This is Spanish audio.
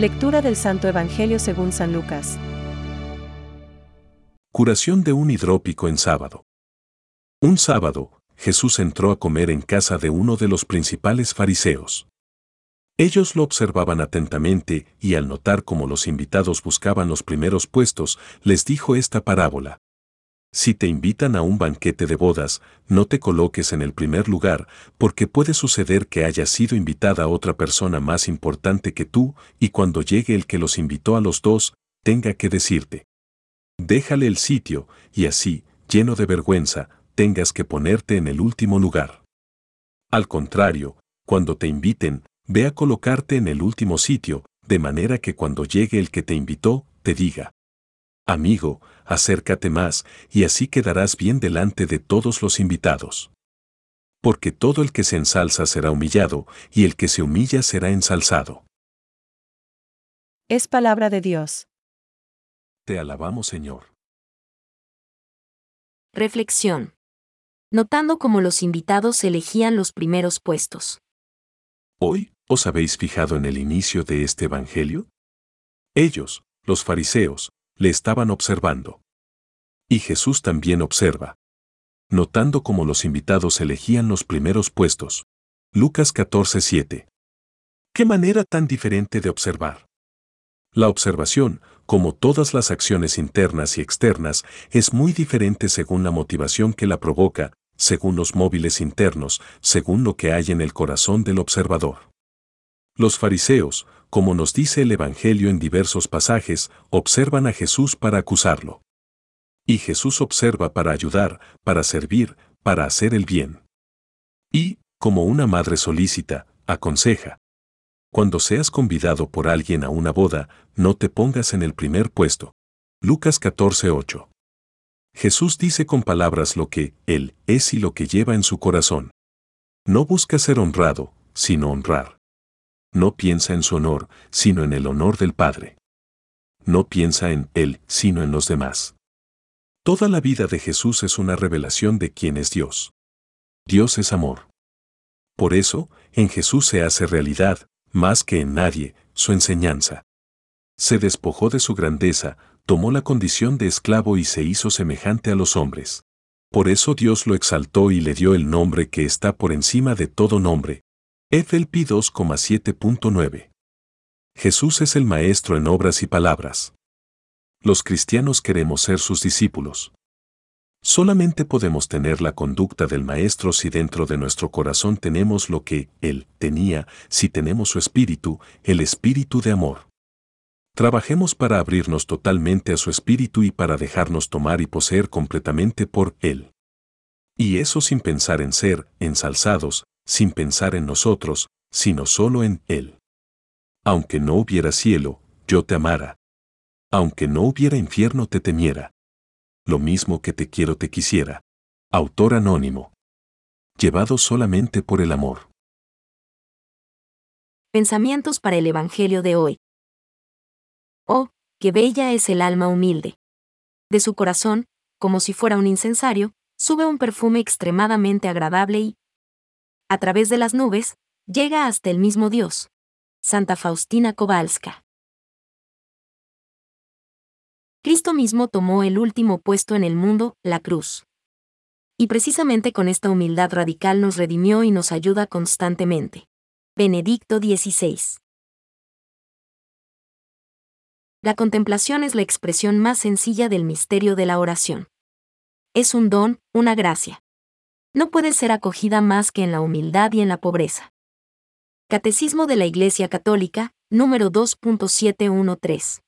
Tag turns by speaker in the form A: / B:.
A: Lectura del Santo Evangelio según San Lucas.
B: Curación de un hidrópico en sábado. Un sábado, Jesús entró a comer en casa de uno de los principales fariseos. Ellos lo observaban atentamente y al notar cómo los invitados buscaban los primeros puestos, les dijo esta parábola. Si te invitan a un banquete de bodas, no te coloques en el primer lugar, porque puede suceder que haya sido invitada otra persona más importante que tú, y cuando llegue el que los invitó a los dos, tenga que decirte. Déjale el sitio, y así, lleno de vergüenza, tengas que ponerte en el último lugar. Al contrario, cuando te inviten, ve a colocarte en el último sitio, de manera que cuando llegue el que te invitó, te diga, Amigo, acércate más, y así quedarás bien delante de todos los invitados. Porque todo el que se ensalza será humillado, y el que se humilla será ensalzado.
A: Es palabra de Dios.
B: Te alabamos, Señor.
C: Reflexión. Notando cómo los invitados elegían los primeros puestos.
B: Hoy, ¿os habéis fijado en el inicio de este Evangelio? Ellos, los fariseos, le estaban observando. Y Jesús también observa. Notando cómo los invitados elegían los primeros puestos. Lucas 14:7. ¿Qué manera tan diferente de observar? La observación, como todas las acciones internas y externas, es muy diferente según la motivación que la provoca, según los móviles internos, según lo que hay en el corazón del observador. Los fariseos, como nos dice el Evangelio en diversos pasajes, observan a Jesús para acusarlo. Y Jesús observa para ayudar, para servir, para hacer el bien. Y, como una madre solícita, aconseja. Cuando seas convidado por alguien a una boda, no te pongas en el primer puesto. Lucas 14:8. Jesús dice con palabras lo que Él es y lo que lleva en su corazón. No busca ser honrado, sino honrar. No piensa en su honor, sino en el honor del Padre. No piensa en Él, sino en los demás. Toda la vida de Jesús es una revelación de quién es Dios. Dios es amor. Por eso, en Jesús se hace realidad, más que en nadie, su enseñanza. Se despojó de su grandeza, tomó la condición de esclavo y se hizo semejante a los hombres. Por eso Dios lo exaltó y le dio el nombre que está por encima de todo nombre, FLP 2,7.9. Jesús es el Maestro en obras y palabras. Los cristianos queremos ser sus discípulos. Solamente podemos tener la conducta del Maestro si dentro de nuestro corazón tenemos lo que Él tenía, si tenemos su espíritu, el espíritu de amor. Trabajemos para abrirnos totalmente a su espíritu y para dejarnos tomar y poseer completamente por Él. Y eso sin pensar en ser ensalzados, sin pensar en nosotros, sino solo en Él. Aunque no hubiera cielo, yo te amara. Aunque no hubiera infierno, te temiera. Lo mismo que te quiero, te quisiera. Autor anónimo. Llevado solamente por el amor.
C: Pensamientos para el Evangelio de hoy. Oh, qué bella es el alma humilde. De su corazón, como si fuera un incensario, sube un perfume extremadamente agradable y, a través de las nubes, llega hasta el mismo Dios. Santa Faustina Kowalska. Cristo mismo tomó el último puesto en el mundo, la cruz. Y precisamente con esta humildad radical nos redimió y nos ayuda constantemente. Benedicto XVI. La contemplación es la expresión más sencilla del misterio de la oración. Es un don, una gracia no puede ser acogida más que en la humildad y en la pobreza. Catecismo de la Iglesia Católica, número 2.713.